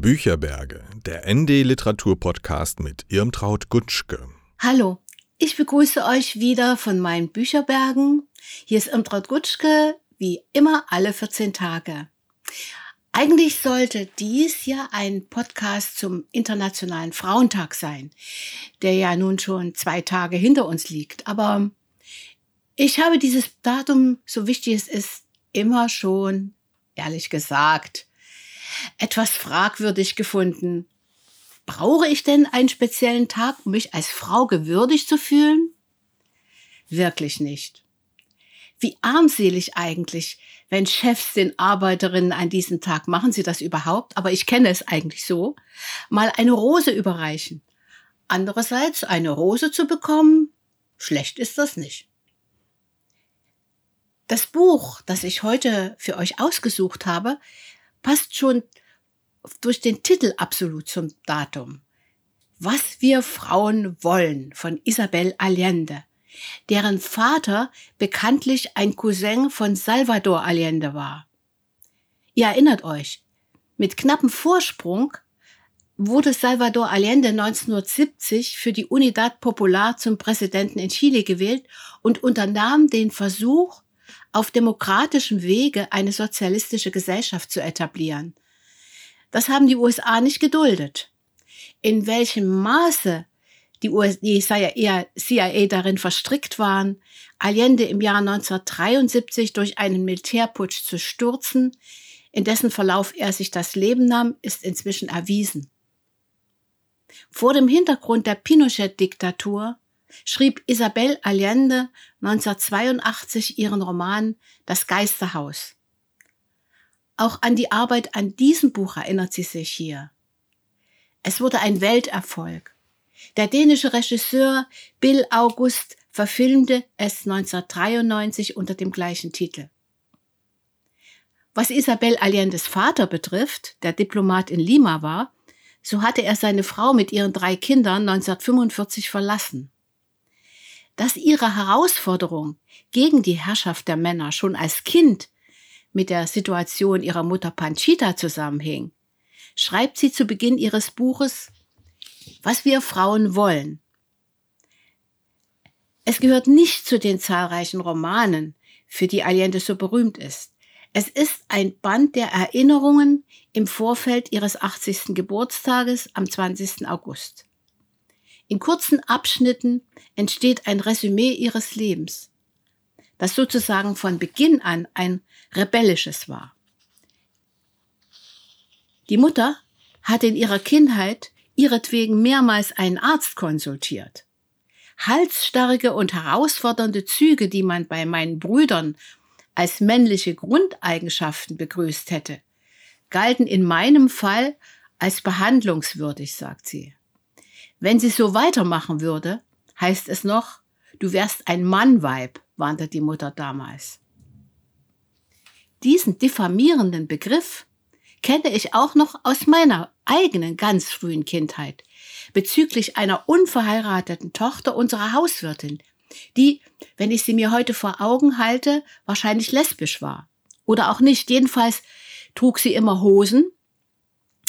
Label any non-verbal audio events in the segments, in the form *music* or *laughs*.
Bücherberge, der ND Literatur Podcast mit Irmtraut Gutschke. Hallo, ich begrüße euch wieder von meinen Bücherbergen. Hier ist Irmtraut Gutschke, wie immer alle 14 Tage. Eigentlich sollte dies ja ein Podcast zum Internationalen Frauentag sein, der ja nun schon zwei Tage hinter uns liegt. Aber ich habe dieses Datum, so wichtig es ist, immer schon, ehrlich gesagt, etwas fragwürdig gefunden. Brauche ich denn einen speziellen Tag, um mich als Frau gewürdigt zu fühlen? Wirklich nicht. Wie armselig eigentlich, wenn Chefs den Arbeiterinnen an diesem Tag, machen sie das überhaupt, aber ich kenne es eigentlich so, mal eine Rose überreichen. Andererseits, eine Rose zu bekommen, schlecht ist das nicht. Das Buch, das ich heute für euch ausgesucht habe, passt schon durch den Titel absolut zum Datum. Was wir Frauen wollen von Isabel Allende, deren Vater bekanntlich ein Cousin von Salvador Allende war. Ihr erinnert euch, mit knappem Vorsprung wurde Salvador Allende 1970 für die Unidad Popular zum Präsidenten in Chile gewählt und unternahm den Versuch, auf demokratischem Wege eine sozialistische Gesellschaft zu etablieren. Das haben die USA nicht geduldet. In welchem Maße die, US die CIA darin verstrickt waren, Allende im Jahr 1973 durch einen Militärputsch zu stürzen, in dessen Verlauf er sich das Leben nahm, ist inzwischen erwiesen. Vor dem Hintergrund der Pinochet-Diktatur schrieb Isabel Allende 1982 ihren Roman Das Geisterhaus. Auch an die Arbeit an diesem Buch erinnert sie sich hier. Es wurde ein Welterfolg. Der dänische Regisseur Bill August verfilmte es 1993 unter dem gleichen Titel. Was Isabel Allendes Vater betrifft, der Diplomat in Lima war, so hatte er seine Frau mit ihren drei Kindern 1945 verlassen dass ihre Herausforderung gegen die Herrschaft der Männer schon als Kind mit der Situation ihrer Mutter Panchita zusammenhing, schreibt sie zu Beginn ihres Buches, was wir Frauen wollen. Es gehört nicht zu den zahlreichen Romanen, für die Allende so berühmt ist. Es ist ein Band der Erinnerungen im Vorfeld ihres 80. Geburtstages am 20. August. In kurzen Abschnitten entsteht ein Resümee ihres Lebens, das sozusagen von Beginn an ein rebellisches war. Die Mutter hatte in ihrer Kindheit ihretwegen mehrmals einen Arzt konsultiert. Halsstarrige und herausfordernde Züge, die man bei meinen Brüdern als männliche Grundeigenschaften begrüßt hätte, galten in meinem Fall als behandlungswürdig, sagt sie. Wenn sie so weitermachen würde, heißt es noch, du wärst ein Mannweib, warnte die Mutter damals. Diesen diffamierenden Begriff kenne ich auch noch aus meiner eigenen ganz frühen Kindheit bezüglich einer unverheirateten Tochter unserer Hauswirtin, die, wenn ich sie mir heute vor Augen halte, wahrscheinlich lesbisch war. Oder auch nicht. Jedenfalls trug sie immer Hosen,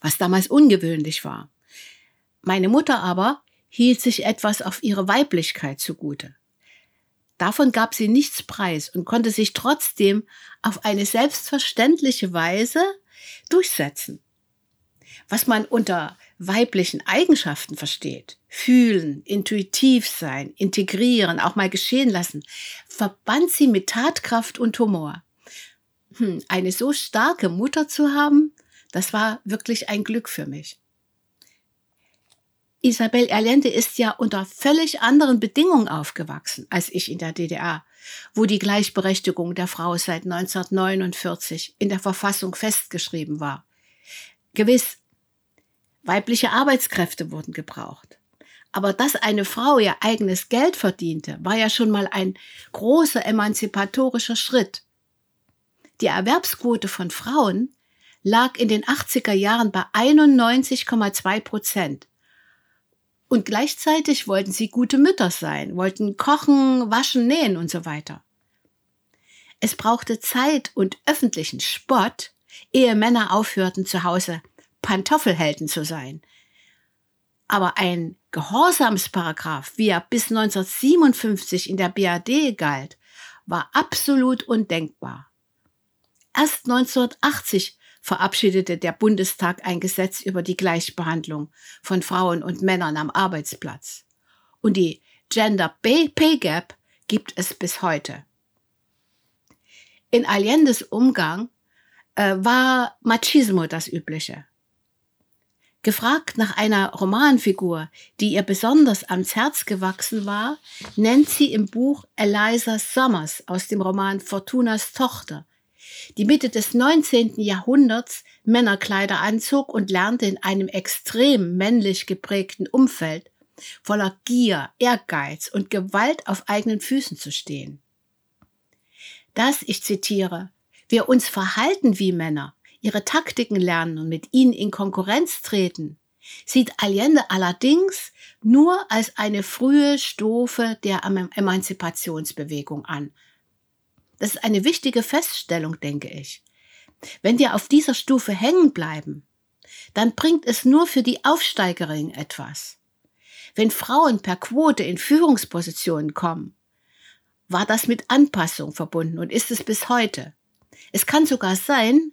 was damals ungewöhnlich war. Meine Mutter aber hielt sich etwas auf ihre Weiblichkeit zugute. Davon gab sie nichts preis und konnte sich trotzdem auf eine selbstverständliche Weise durchsetzen. Was man unter weiblichen Eigenschaften versteht, fühlen, intuitiv sein, integrieren, auch mal geschehen lassen, verband sie mit Tatkraft und Humor. Hm, eine so starke Mutter zu haben, das war wirklich ein Glück für mich. Isabel Allende ist ja unter völlig anderen Bedingungen aufgewachsen als ich in der DDR, wo die Gleichberechtigung der Frau seit 1949 in der Verfassung festgeschrieben war. Gewiss, weibliche Arbeitskräfte wurden gebraucht. Aber dass eine Frau ihr eigenes Geld verdiente, war ja schon mal ein großer emanzipatorischer Schritt. Die Erwerbsquote von Frauen lag in den 80er Jahren bei 91,2 Prozent. Und gleichzeitig wollten sie gute Mütter sein, wollten kochen, waschen, nähen und so weiter. Es brauchte Zeit und öffentlichen Spott, ehe Männer aufhörten, zu Hause Pantoffelhelden zu sein. Aber ein Gehorsamsparagraph, wie er bis 1957 in der BAD galt, war absolut undenkbar. Erst 1980 verabschiedete der Bundestag ein Gesetz über die Gleichbehandlung von Frauen und Männern am Arbeitsplatz. Und die Gender Pay Gap gibt es bis heute. In Allendes Umgang äh, war Machismo das Übliche. Gefragt nach einer Romanfigur, die ihr besonders ans Herz gewachsen war, nennt sie im Buch Eliza Summers aus dem Roman Fortunas Tochter, die Mitte des 19. Jahrhunderts Männerkleider anzog und lernte in einem extrem männlich geprägten Umfeld voller Gier, Ehrgeiz und Gewalt auf eigenen Füßen zu stehen. Dass, ich zitiere, wir uns verhalten wie Männer, ihre Taktiken lernen und mit ihnen in Konkurrenz treten, sieht Allende allerdings nur als eine frühe Stufe der Emanzipationsbewegung an. Das ist eine wichtige Feststellung, denke ich. Wenn wir auf dieser Stufe hängen bleiben, dann bringt es nur für die Aufsteigerin etwas. Wenn Frauen per Quote in Führungspositionen kommen, war das mit Anpassung verbunden und ist es bis heute. Es kann sogar sein,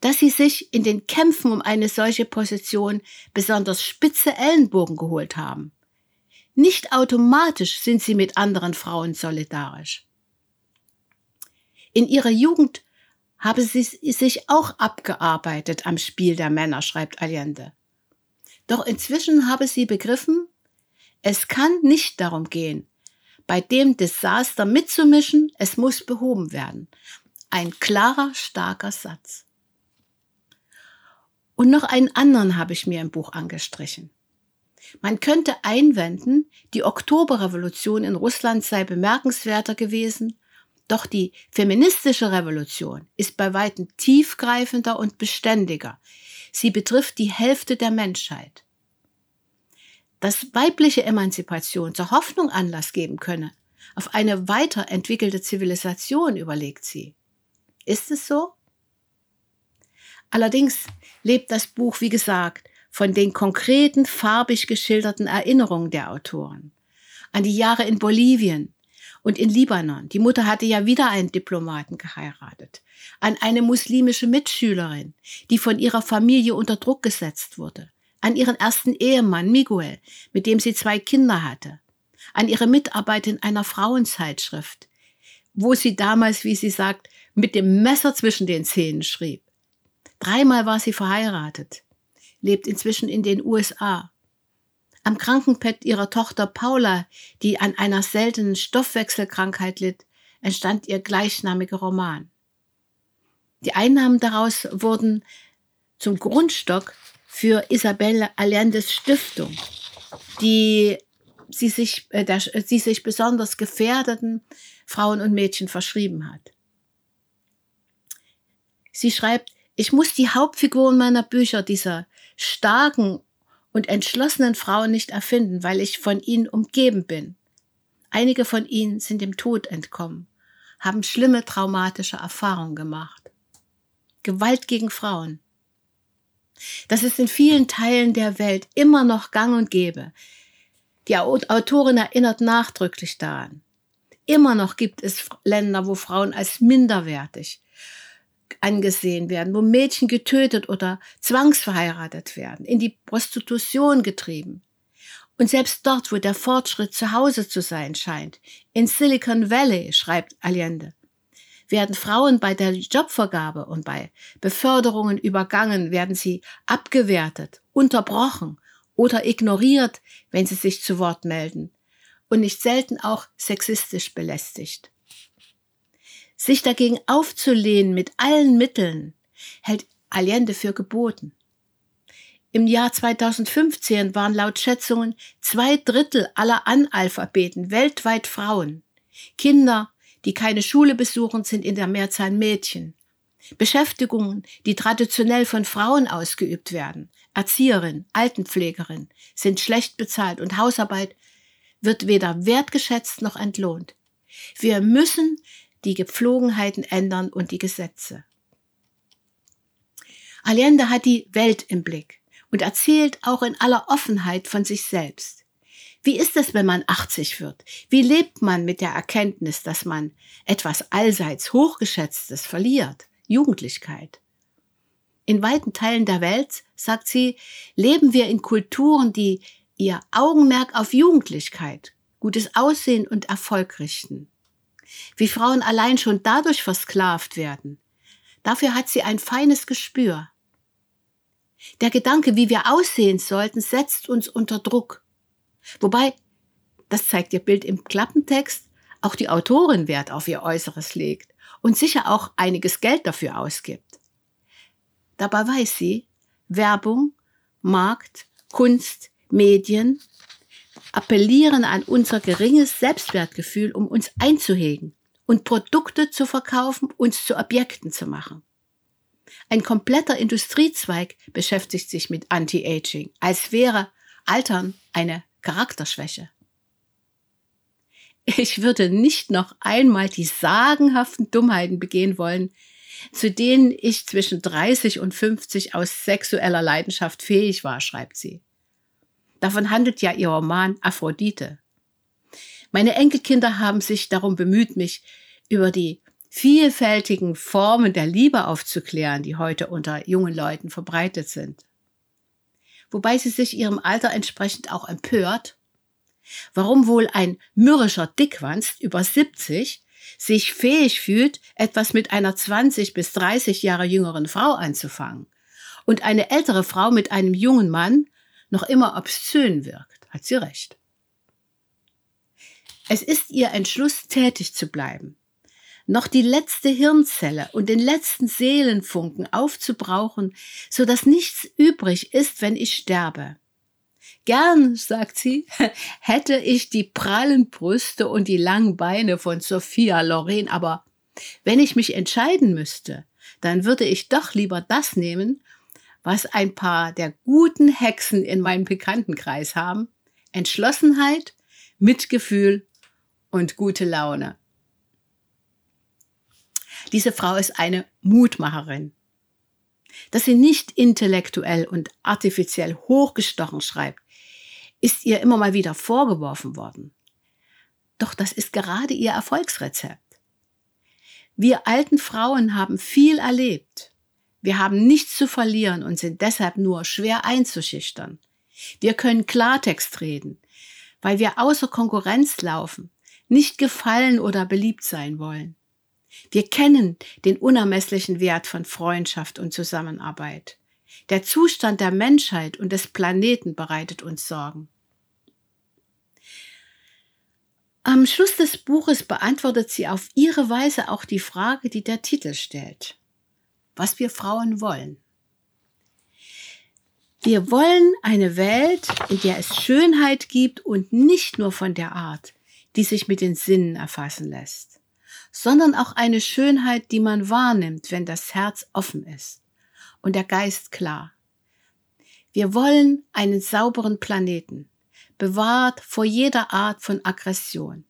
dass sie sich in den Kämpfen um eine solche Position besonders spitze Ellenbogen geholt haben. Nicht automatisch sind sie mit anderen Frauen solidarisch. In ihrer Jugend habe sie sich auch abgearbeitet am Spiel der Männer, schreibt Allende. Doch inzwischen habe sie begriffen, es kann nicht darum gehen, bei dem Desaster mitzumischen, es muss behoben werden. Ein klarer, starker Satz. Und noch einen anderen habe ich mir im Buch angestrichen. Man könnte einwenden, die Oktoberrevolution in Russland sei bemerkenswerter gewesen, doch die feministische Revolution ist bei weitem tiefgreifender und beständiger. Sie betrifft die Hälfte der Menschheit. Dass weibliche Emanzipation zur Hoffnung Anlass geben könne, auf eine weiterentwickelte Zivilisation, überlegt sie. Ist es so? Allerdings lebt das Buch, wie gesagt, von den konkreten, farbig geschilderten Erinnerungen der Autoren. An die Jahre in Bolivien und in Libanon. Die Mutter hatte ja wieder einen Diplomaten geheiratet. An eine muslimische Mitschülerin, die von ihrer Familie unter Druck gesetzt wurde. An ihren ersten Ehemann Miguel, mit dem sie zwei Kinder hatte. An ihre Mitarbeit in einer Frauenzeitschrift, wo sie damals, wie sie sagt, mit dem Messer zwischen den Zähnen schrieb. Dreimal war sie verheiratet, lebt inzwischen in den USA. Am Krankenbett ihrer Tochter Paula, die an einer seltenen Stoffwechselkrankheit litt, entstand ihr gleichnamiger Roman. Die Einnahmen daraus wurden zum Grundstock für Isabelle Allendes Stiftung, die sie sich, äh, der, sie sich besonders gefährdeten Frauen und Mädchen verschrieben hat. Sie schreibt, ich muss die Hauptfiguren meiner Bücher, dieser starken und entschlossenen Frauen nicht erfinden, weil ich von ihnen umgeben bin. Einige von ihnen sind dem Tod entkommen, haben schlimme traumatische Erfahrungen gemacht. Gewalt gegen Frauen. Das ist in vielen Teilen der Welt immer noch gang und gäbe. Die Autorin erinnert nachdrücklich daran. Immer noch gibt es Länder, wo Frauen als minderwertig, angesehen werden, wo Mädchen getötet oder zwangsverheiratet werden, in die Prostitution getrieben. Und selbst dort, wo der Fortschritt zu Hause zu sein scheint, in Silicon Valley, schreibt Allende, werden Frauen bei der Jobvergabe und bei Beförderungen übergangen, werden sie abgewertet, unterbrochen oder ignoriert, wenn sie sich zu Wort melden und nicht selten auch sexistisch belästigt. Sich dagegen aufzulehnen mit allen Mitteln, hält Allende für geboten. Im Jahr 2015 waren laut Schätzungen zwei Drittel aller Analphabeten weltweit Frauen. Kinder, die keine Schule besuchen, sind in der Mehrzahl Mädchen. Beschäftigungen, die traditionell von Frauen ausgeübt werden, Erzieherin, Altenpflegerin, sind schlecht bezahlt und Hausarbeit wird weder wertgeschätzt noch entlohnt. Wir müssen die Gepflogenheiten ändern und die Gesetze. Allende hat die Welt im Blick und erzählt auch in aller Offenheit von sich selbst. Wie ist es, wenn man 80 wird? Wie lebt man mit der Erkenntnis, dass man etwas allseits Hochgeschätztes verliert? Jugendlichkeit. In weiten Teilen der Welt, sagt sie, leben wir in Kulturen, die ihr Augenmerk auf Jugendlichkeit, gutes Aussehen und Erfolg richten. Wie Frauen allein schon dadurch versklavt werden. Dafür hat sie ein feines Gespür. Der Gedanke, wie wir aussehen sollten, setzt uns unter Druck. Wobei, das zeigt ihr Bild im Klappentext, auch die Autorin Wert auf ihr Äußeres legt und sicher auch einiges Geld dafür ausgibt. Dabei weiß sie, Werbung, Markt, Kunst, Medien appellieren an unser geringes Selbstwertgefühl, um uns einzuhegen und Produkte zu verkaufen, uns zu Objekten zu machen. Ein kompletter Industriezweig beschäftigt sich mit Anti-Aging, als wäre Altern eine Charakterschwäche. Ich würde nicht noch einmal die sagenhaften Dummheiten begehen wollen, zu denen ich zwischen 30 und 50 aus sexueller Leidenschaft fähig war, schreibt sie. Davon handelt ja ihr Roman Aphrodite. Meine Enkelkinder haben sich darum bemüht, mich über die vielfältigen Formen der Liebe aufzuklären, die heute unter jungen Leuten verbreitet sind. Wobei sie sich ihrem Alter entsprechend auch empört, warum wohl ein mürrischer Dickwanst über 70 sich fähig fühlt, etwas mit einer 20 bis 30 Jahre jüngeren Frau anzufangen und eine ältere Frau mit einem jungen Mann noch immer obszön wirkt, hat sie recht. Es ist ihr Entschluss, tätig zu bleiben, noch die letzte Hirnzelle und den letzten Seelenfunken aufzubrauchen, so dass nichts übrig ist, wenn ich sterbe. Gern, sagt sie, *laughs* hätte ich die prallen Brüste und die langen Beine von Sophia Loren, aber wenn ich mich entscheiden müsste, dann würde ich doch lieber das nehmen, was ein paar der guten Hexen in meinem Bekanntenkreis haben. Entschlossenheit, Mitgefühl und gute Laune. Diese Frau ist eine Mutmacherin. Dass sie nicht intellektuell und artifiziell hochgestochen schreibt, ist ihr immer mal wieder vorgeworfen worden. Doch das ist gerade ihr Erfolgsrezept. Wir alten Frauen haben viel erlebt wir haben nichts zu verlieren und sind deshalb nur schwer einzuschüchtern. Wir können Klartext reden, weil wir außer Konkurrenz laufen, nicht gefallen oder beliebt sein wollen. Wir kennen den unermesslichen Wert von Freundschaft und Zusammenarbeit. Der Zustand der Menschheit und des Planeten bereitet uns Sorgen. Am Schluss des Buches beantwortet sie auf ihre Weise auch die Frage, die der Titel stellt was wir Frauen wollen. Wir wollen eine Welt, in der es Schönheit gibt und nicht nur von der Art, die sich mit den Sinnen erfassen lässt, sondern auch eine Schönheit, die man wahrnimmt, wenn das Herz offen ist und der Geist klar. Wir wollen einen sauberen Planeten, bewahrt vor jeder Art von Aggression.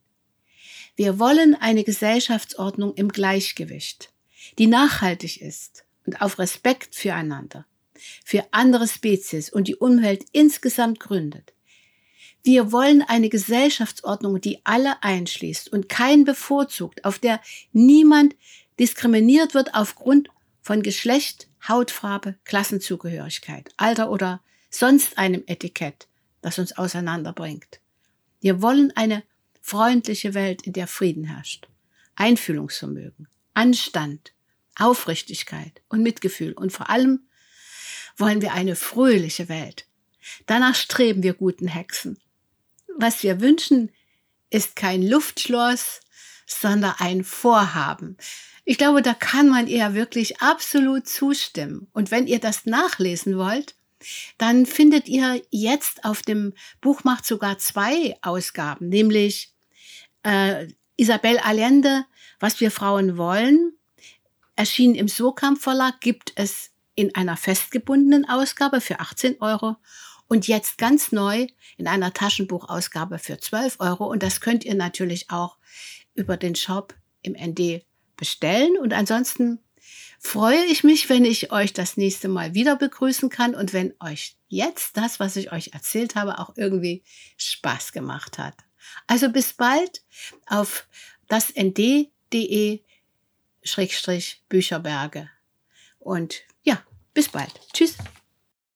Wir wollen eine Gesellschaftsordnung im Gleichgewicht, die nachhaltig ist und auf Respekt füreinander, für andere Spezies und die Umwelt insgesamt gründet. Wir wollen eine Gesellschaftsordnung, die alle einschließt und keinen bevorzugt, auf der niemand diskriminiert wird aufgrund von Geschlecht, Hautfarbe, Klassenzugehörigkeit, Alter oder sonst einem Etikett, das uns auseinanderbringt. Wir wollen eine freundliche Welt, in der Frieden herrscht, Einfühlungsvermögen, Anstand, Aufrichtigkeit und Mitgefühl und vor allem wollen wir eine fröhliche Welt. Danach streben wir guten Hexen. Was wir wünschen, ist kein Luftschloss, sondern ein Vorhaben. Ich glaube, da kann man ihr wirklich absolut zustimmen. Und wenn ihr das nachlesen wollt, dann findet ihr jetzt auf dem Buch macht sogar zwei Ausgaben, nämlich äh, Isabel Allende, was wir Frauen wollen Erschienen im Surkamp Verlag gibt es in einer festgebundenen Ausgabe für 18 Euro und jetzt ganz neu in einer Taschenbuchausgabe für 12 Euro. Und das könnt ihr natürlich auch über den Shop im ND bestellen. Und ansonsten freue ich mich, wenn ich euch das nächste Mal wieder begrüßen kann und wenn euch jetzt das, was ich euch erzählt habe, auch irgendwie Spaß gemacht hat. Also bis bald auf das nd.de Schrägstrich Bücherberge. Und ja, bis bald. Tschüss.